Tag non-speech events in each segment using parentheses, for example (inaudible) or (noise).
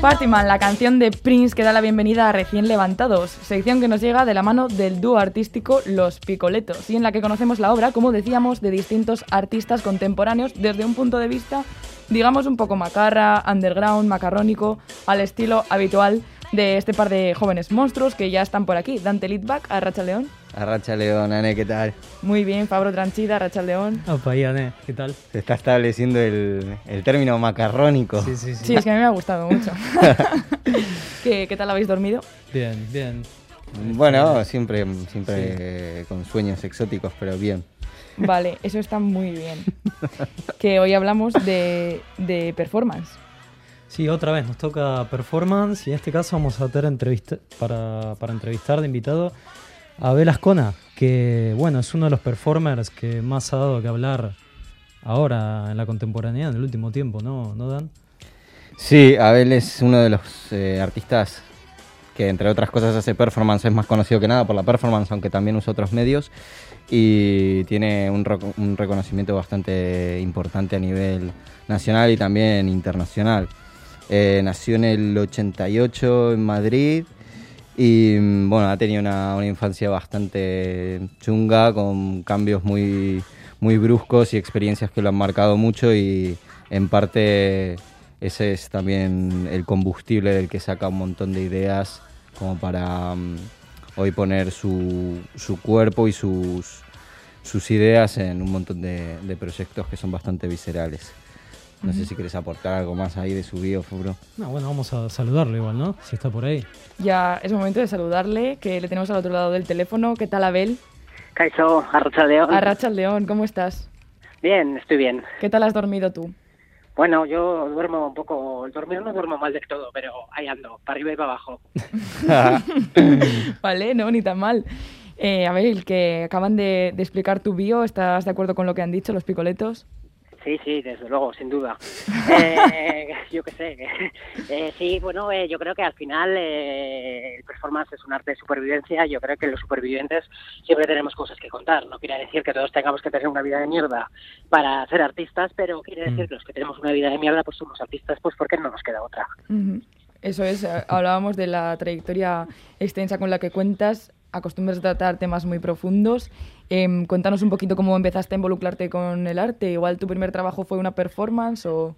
Partyman, la canción de Prince que da la bienvenida a Recién Levantados, sección que nos llega de la mano del dúo artístico Los Picoletos y en la que conocemos la obra, como decíamos, de distintos artistas contemporáneos desde un punto de vista, digamos, un poco macarra, underground, macarrónico, al estilo habitual de este par de jóvenes monstruos que ya están por aquí. Dante Litback, Arracha León. Arracha León, Ane, ¿qué tal? Muy bien, Fabro Tranchida, Arracha León. Opa, y Ane, ¿qué tal? Se está estableciendo el, el término macarrónico. Sí, sí, sí. Sí, es que a mí me ha gustado mucho. (laughs) ¿Qué, ¿Qué tal habéis dormido? Bien, bien. Bueno, siempre, siempre con sueños exóticos, pero bien. Vale, eso está muy bien. que hoy hablamos de, de performance. Sí, otra vez nos toca performance y en este caso vamos a tener entrevista para, para entrevistar de invitado a Abel Ascona, que bueno, es uno de los performers que más ha dado que hablar ahora en la contemporaneidad, en el último tiempo, ¿no, ¿No Dan? Sí, Abel es uno de los eh, artistas que entre otras cosas hace performance, es más conocido que nada por la performance, aunque también usa otros medios, y tiene un, un reconocimiento bastante importante a nivel nacional y también internacional. Eh, nació en el 88 en Madrid y bueno, ha tenido una, infancia bastante chunga con cambios muy, muy bruscos y experiencias que lo han marcado mucho y en parte ese es también el combustible del que saca un montón de ideas como para um, hoy poner su, su, cuerpo y sus, sus ideas en un montón de proyectos que son bastante viscerales. No sé si quieres aportar algo más ahí de su bio, Fubro. No, bueno, vamos a saludarle igual, ¿no? Si está por ahí. Ya es momento de saludarle, que le tenemos al otro lado del teléfono. ¿Qué tal, Abel? Caizo, Arracha León. Arracha León, ¿cómo estás? Bien, estoy bien. ¿Qué tal has dormido tú? Bueno, yo duermo un poco, dormir no duermo mal del todo, pero ahí ando, para arriba y para abajo. (laughs) vale, no, ni tan mal. Eh, Abel, que acaban de, de explicar tu bio, ¿estás de acuerdo con lo que han dicho los picoletos? Sí, sí, desde luego, sin duda. (laughs) eh, (laughs) yo qué sé. Eh, sí, bueno, eh, yo creo que al final eh, el performance es un arte de supervivencia. Yo creo que los supervivientes siempre tenemos cosas que contar. No quiere decir que todos tengamos que tener una vida de mierda para ser artistas, pero quiere decir que los que tenemos una vida de mierda, pues somos artistas, pues porque no nos queda otra. Uh -huh. Eso es, hablábamos de la trayectoria extensa con la que cuentas acostumbras a tratar temas muy profundos. Eh, cuéntanos un poquito cómo empezaste a involucrarte con el arte. Igual tu primer trabajo fue una performance o...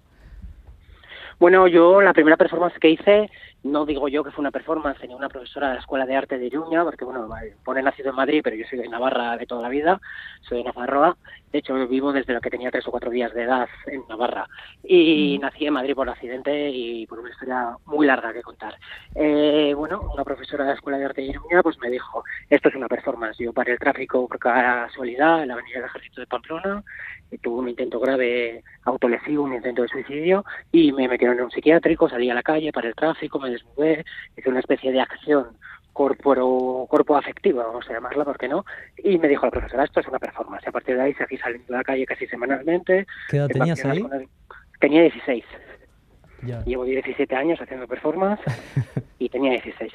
Bueno, yo la primera performance que hice, no digo yo que fue una performance, tenía una profesora de la Escuela de Arte de Iruña, porque bueno, pone nacido en Madrid, pero yo soy de Navarra de toda la vida, soy de Navarroa, de hecho vivo desde lo que tenía tres o cuatro días de edad en Navarra, y mm. nací en Madrid por accidente y por una historia muy larga que contar. Eh, bueno, una profesora de la Escuela de Arte de Iruña pues me dijo, esto es una performance, yo paré el tráfico por casualidad en la Avenida del Ejército de Pamplona, y tuve un intento grave autolesivo, un intento de suicidio, y me metieron en un psiquiátrico, salí a la calle para el tráfico, me desnudé, hice una especie de acción corporo, corpo afectiva, vamos a llamarla, ¿por qué no? Y me dijo la profesora, esto es una performance. A partir de ahí seguí saliendo a la calle casi semanalmente. ¿Qué edad tenías ahí? El... Tenía 16. Ya. Llevo 17 años haciendo performance (laughs) y tenía 16.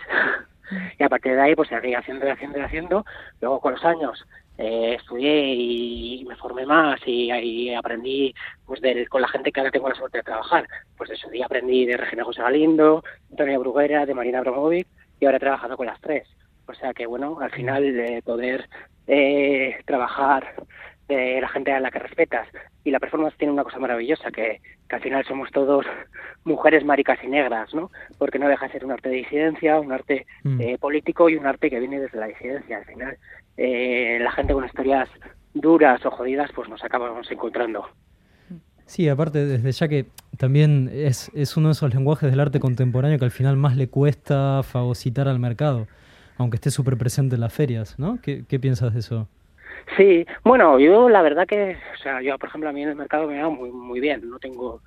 (laughs) y a partir de ahí pues seguí haciendo y haciendo y haciendo. Luego con los años eh, estudié y me formé más y, y aprendí pues de, con la gente que ahora tengo la suerte de trabajar. Pues de eso día aprendí de Regina José Galindo, de Antonia Bruguera, de Marina Abramovic y ahora he trabajado con las tres. O sea que bueno, al final de poder eh, trabajar de la gente a la que respetas y la performance tiene una cosa maravillosa que, que al final somos todos mujeres maricas y negras, ¿no? Porque no deja de ser un arte de disidencia, un arte mm. eh, político y un arte que viene desde la disidencia. Al final, eh, la gente con historias duras o jodidas, pues nos acabamos encontrando. Sí, aparte, desde ya que también es, es uno de esos lenguajes del arte contemporáneo que al final más le cuesta fagocitar al mercado, aunque esté súper presente en las ferias, ¿no? ¿Qué, ¿Qué piensas de eso? Sí, bueno, yo la verdad que, o sea, yo por ejemplo a mí en el mercado me va muy, muy bien, no tengo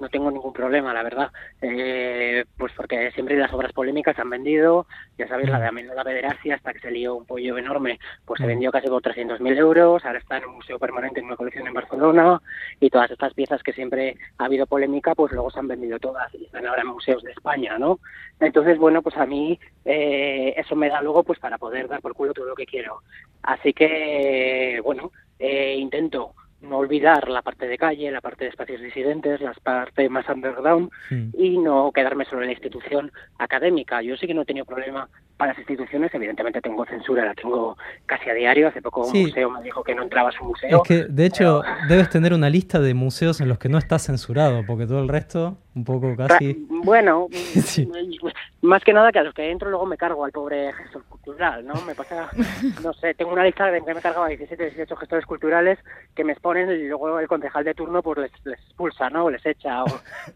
no tengo ningún problema, la verdad. Eh, pues porque siempre las obras polémicas han vendido, ya sabéis, la de Amendola Pederastia, hasta que se lió un pollo enorme, pues se vendió casi por 300.000 euros, ahora está en un museo permanente en una colección en Barcelona, y todas estas piezas que siempre ha habido polémica, pues luego se han vendido todas y están ahora en museos de España, ¿no? Entonces, bueno, pues a mí eh, eso me da luego pues para poder dar por culo todo lo que quiero. Así que, bueno, eh, intento no olvidar la parte de calle, la parte de espacios disidentes, la parte más underground hmm. y no quedarme solo en la institución académica. Yo sí que no he tenido problema para las instituciones, evidentemente tengo censura, la tengo casi a diario. Hace poco un museo me dijo que no entraba a su museo. Es que, de hecho, debes tener una lista de museos en los que no estás censurado, porque todo el resto, un poco casi. Bueno, (laughs) más que nada que a los que entro luego me cargo al pobre gestor cultural, ¿no? Me pasa, (laughs) no sé, tengo una lista de que me cargado a 17, 18 gestores culturales que me exponen y luego el concejal de turno pues les, expulsa, ¿no? O les echa. O,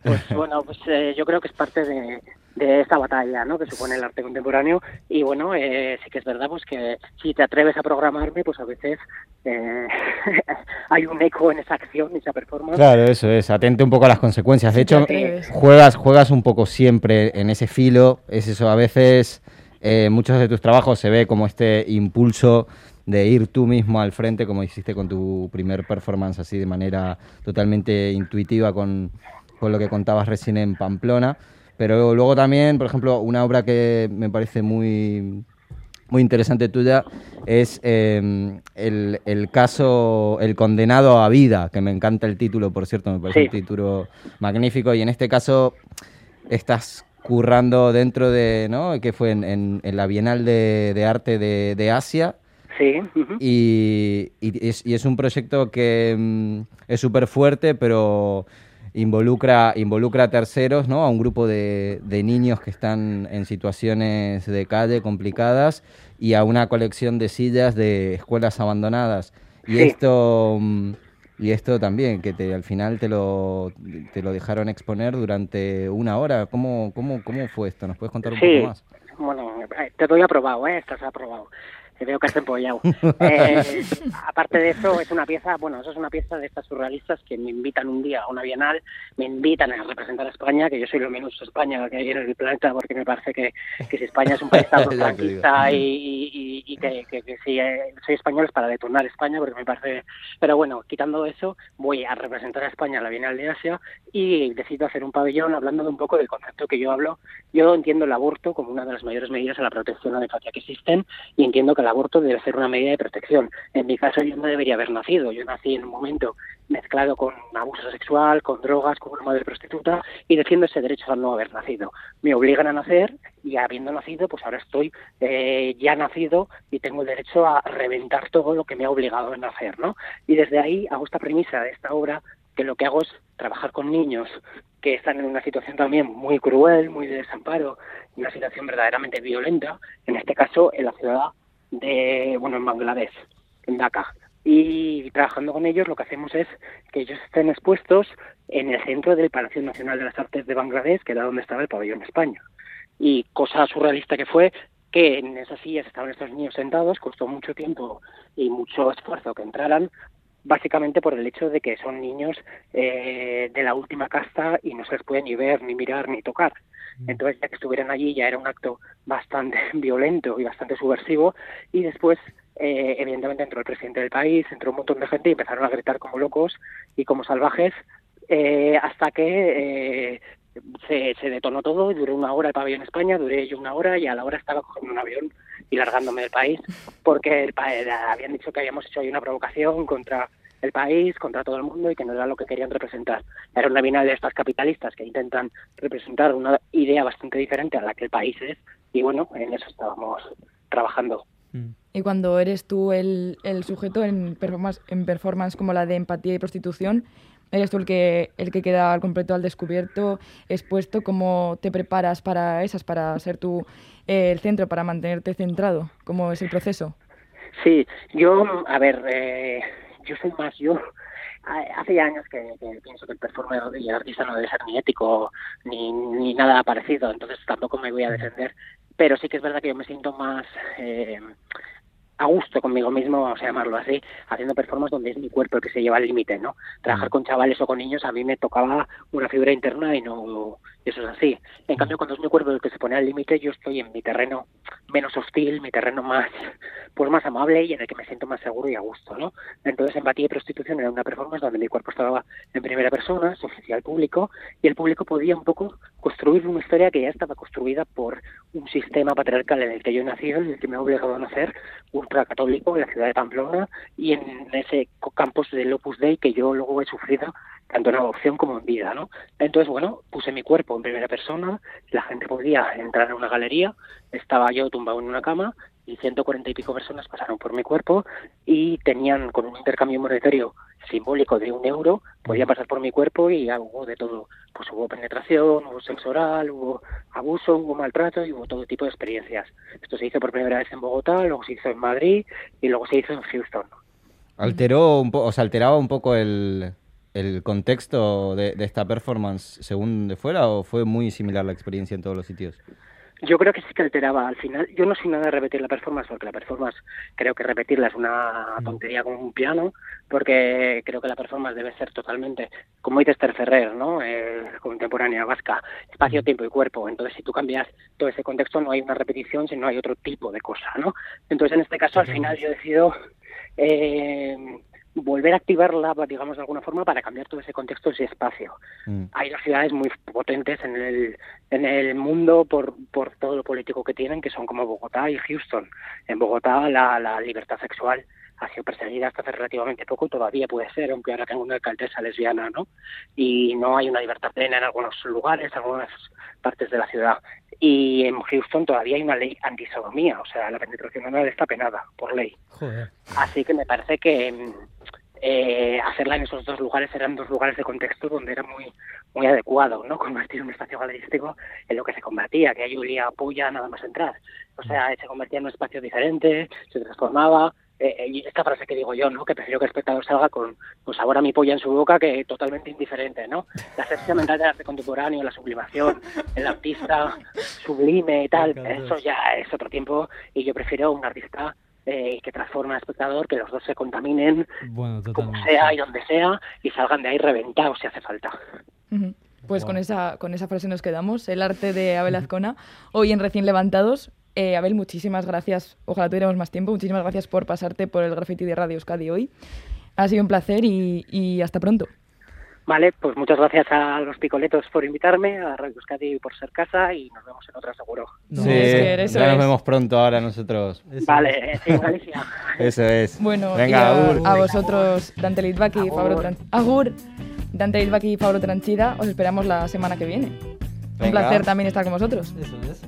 pues (laughs) bueno, pues eh, yo creo que es parte de, de esta batalla ¿no? que supone el arte contemporáneo y bueno eh, sí que es verdad pues que si te atreves a programarme pues a veces eh, (laughs) hay un eco en esa acción esa performance. Claro eso es atente un poco a las consecuencias. De hecho juegas juegas un poco siempre en ese filo es eso a veces eh, muchos de tus trabajos se ve como este impulso de ir tú mismo al frente como hiciste con tu primer performance así de manera totalmente intuitiva con, con lo que contabas recién en Pamplona pero luego también, por ejemplo, una obra que me parece muy, muy interesante tuya es em, el, caso El condenado a vida, que me encanta el título, por cierto, me parece un título magnífico. Y en este caso estás currando dentro de, ¿no? Que fue en, la Bienal de, Arte de, Asia. Sí. y, y, es, y, es, un proyecto que em, es súper fuerte, pero involucra, involucra a terceros, ¿no? A un grupo de, de, niños que están en situaciones de calle complicadas y a una colección de sillas de escuelas abandonadas. Y esto mm, y esto también, que te, al final te lo, te lo dejaron exponer durante una hora. ¿Cómo, cómo, cómo fue esto? ¿Nos puedes contar un poco más? Bueno, te doy aprobado, ¿eh? Estás aprobado te veo que has empollado. (laughs) Eh, aparte de eso, es una pieza, bueno, eso es una pieza de estas surrealistas que me invitan un día a una bienal, me invitan a representar a España, que yo soy lo menos España que hay en el planeta, porque me parece que, que si España es un país tan (laughs) franquista y, y, que, que, si eh, soy español es para detonar España, porque me parece... Pero bueno, quitando eso, voy a representar a España en la Bienal de Asia y decido hacer un pabellón hablando de un poco del concepto que yo hablo. Yo entiendo el aborto como una de las mayores medidas a la protección a la infancia que existen y entiendo que aborto debe ser una medida de protección. En mi caso yo no debería haber nacido, yo nací en un momento mezclado con abuso sexual, con drogas, con una madre prostituta y defiendo ese derecho a no haber nacido. Me obligan a nacer y habiendo nacido, pues ahora estoy eh, ya nacido y tengo el derecho a reventar todo lo que me ha obligado a nacer, ¿no? Y desde ahí hago esta premisa de esta obra que lo que hago es trabajar con niños que están en una situación también muy cruel, muy de desamparo, una situación verdaderamente violenta, en este caso en la ciudad de, bueno, en Bangladesh, en Dhaka. Y trabajando con ellos lo que hacemos es que ellos estén expuestos en el centro del Palacio Nacional de las Artes de Bangladesh, que era donde estaba el pabellón España. Y cosa surrealista que fue que en esas sillas estaban estos niños sentados, costó mucho tiempo y mucho esfuerzo que entraran, básicamente por el hecho de que son niños eh, de la última casta y no se les puede ni ver, ni mirar, ni tocar. Mm. Entonces, ya que estuvieran allí, ya era un acto bastante (laughs) violento y bastante subversivo. Y después, eh, evidentemente, entró el presidente del país, entró un montón de gente y empezaron a gritar como locos y como salvajes, eh, hasta que se, se, detonó todo. y Duró una hora el pabellón en España, duré yo una hora y a la hora estaba cogiendo un avión y largándome del país porque el, habían dicho que habíamos hecho ahí una provocación contra el país, contra todo el mundo y que no era lo que querían representar. Era una bienal de estas capitalistas que intentan representar una idea bastante diferente a la que el país es y bueno, en eso estábamos trabajando. Mm. Y cuando eres tú el, el sujeto en performance, en performance como la de empatía y prostitución, eres tú el que, el que queda al completo al descubierto, expuesto, ¿cómo te preparas para esas, para ser tú eh, el centro, para mantenerte centrado? ¿Cómo es el proceso? Sí, yo, a ver, eh, yo soy más yo. Hace ya años que, pienso que el performer y el artista no debe ser ni ético ni, ni nada parecido, entonces tampoco me voy a defender. Pero sí que es verdad que yo me siento más eh, a gusto conmigo mismo, vamos a llamarlo así, haciendo performance donde es mi cuerpo el que se lleva al límite, ¿no? Trabajar con chavales o con niños a mí me tocaba una fibra interna y no eso es así. En cambio, cuando es mi cuerpo el que se pone al límite, yo estoy en mi terreno menos hostil, mi terreno más (laughs) pues más amable y en el que me siento más seguro y a gusto, ¿no? Entonces, Empatía y Prostitución era una performance donde mi cuerpo estaba en primera persona, se ofrecía al público y el público podía un poco construir una historia que ya estaba construida por un sistema patriarcal en el que yo he nacido, en el que me ha obligado a nacer, un ultracatólico en la ciudad de Pamplona y en ese campus del Opus Dei que yo luego he sufrido tanto en adopción como en vida, ¿no? Entonces, bueno, puse mi cuerpo en primera persona, la gente podía entrar a una galería, estaba yo tumbado en una cama y 140 y pico personas pasaron por mi cuerpo y tenían con un intercambio monetario simbólico de un euro, podían pasar por mi cuerpo y hubo de todo. Pues hubo penetración, hubo sexo oral, hubo abuso, hubo maltrato y hubo todo tipo de experiencias. Esto se hizo por primera vez en Bogotá, luego se hizo en Madrid y luego se hizo en Houston. ¿Alteró un poco, o sea, alteraba un poco el, el contexto de, de esta performance según de fuera o fue muy similar la experiencia en todos los sitios? Yo creo que sí que alteraba al final. Yo no soy nada de repetir la performance, porque la performance creo que repetirla es una mm. tontería como un piano, porque creo que la performance debe ser totalmente, como dice Esther Ferrer, ¿no? Eh, contemporánea vasca, espacio, mm. tiempo y cuerpo. Entonces, si tú cambias todo ese contexto, no hay una repetición, sino hay otro tipo de cosa, ¿no? Entonces, en este caso, al final yo decido eh, volver a activarla, digamos, de alguna forma, para cambiar todo ese contexto, ese espacio. Mm. Hay dos ciudades muy potentes en el, en el mundo por, por todo lo político que tienen, que son como Bogotá y Houston. En Bogotá la, la libertad sexual ha sido perseguida hasta hace relativamente poco, todavía puede ser, aunque ahora tengo una alcaldesa lesbiana, ¿no? Y no hay una libertad plena en algunos lugares, en algunas partes de la ciudad. Y en Houston todavía hay una ley antisodomía, o sea, la penetración anal está penada por ley. Así que me parece que eh, hacerla en esos dos lugares eran dos lugares de contexto donde era muy muy adecuado, ¿no? (laughs) Convertir un espacio galerístico en lo que se convertía, que ahí olía a nada más entrar. O sea, se convertía en un espacio diferente, se transformaba, eh, eh, y esta frase que digo yo, ¿no? Que prefiero que el espectador salga con, sabor a mi polla en su boca que totalmente indiferente, ¿no? La asepsia mental del arte contemporáneo, la sublimación, el artista (laughs) sublime y tal, eso ya es otro tiempo y yo prefiero un artista eh, que transforme al espectador, que los dos se contaminen como sea y donde sea y salgan de ahí reventados si hace falta. Pues con esa con esa frase nos quedamos, el arte de Abel Azcona, hoy en Recién Levantados, eh, Abel, muchísimas gracias. Ojalá tuviéramos más tiempo. Muchísimas gracias por pasarte por el graffiti de Radio Euskadi hoy. Ha sido un placer y, hasta pronto. Vale, pues muchas gracias a los picoletos por invitarme, a Radio Euskadi por ser casa y nos vemos en otra seguro. sí, ya nos vemos pronto ahora nosotros. vale, eh, en Galicia. (laughs) Eso es. Bueno, Venga, a, vosotros, Dante Litvaki y Fabro Agur. Dante Litvaki y Fabro Tranchida, os esperamos la semana que viene. Un placer también estar con vosotros. Eso es.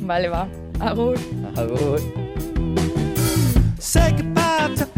Vale, va. Agur. Agur. Say goodbye to